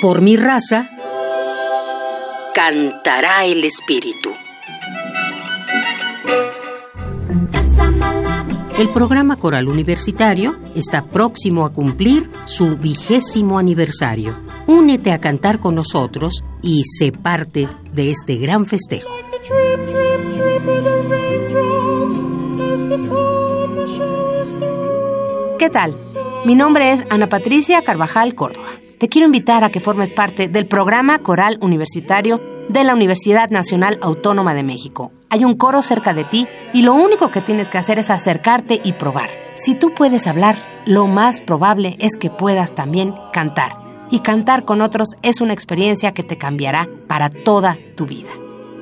Por mi raza, cantará el espíritu. El programa coral universitario está próximo a cumplir su vigésimo aniversario. Únete a cantar con nosotros y sé parte de este gran festejo. ¿Qué tal? Mi nombre es Ana Patricia Carvajal Córdoba. Te quiero invitar a que formes parte del programa coral universitario de la Universidad Nacional Autónoma de México. Hay un coro cerca de ti y lo único que tienes que hacer es acercarte y probar. Si tú puedes hablar, lo más probable es que puedas también cantar. Y cantar con otros es una experiencia que te cambiará para toda tu vida.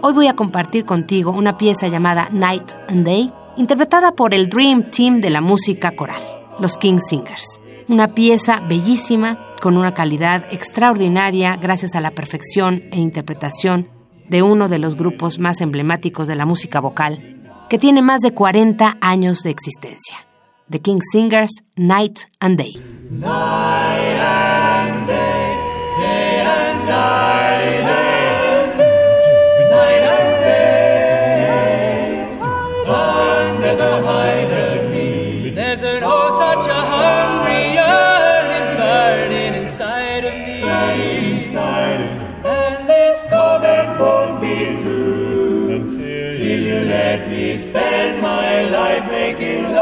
Hoy voy a compartir contigo una pieza llamada Night and Day, interpretada por el Dream Team de la música coral, los King Singers. Una pieza bellísima, con una calidad extraordinaria gracias a la perfección e interpretación de uno de los grupos más emblemáticos de la música vocal, que tiene más de 40 años de existencia. The King Singers, Night and Day. Night and day, day and night, such a burning inside. And this torment won't be through until, till you let me spend my life making love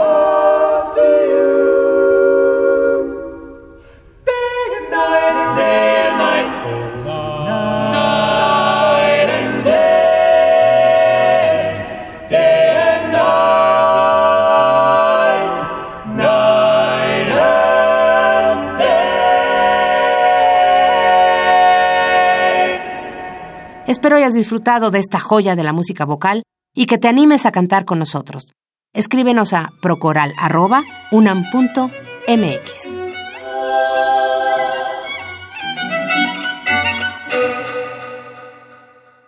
Espero hayas disfrutado de esta joya de la música vocal y que te animes a cantar con nosotros. Escríbenos a procoral.unam.mx.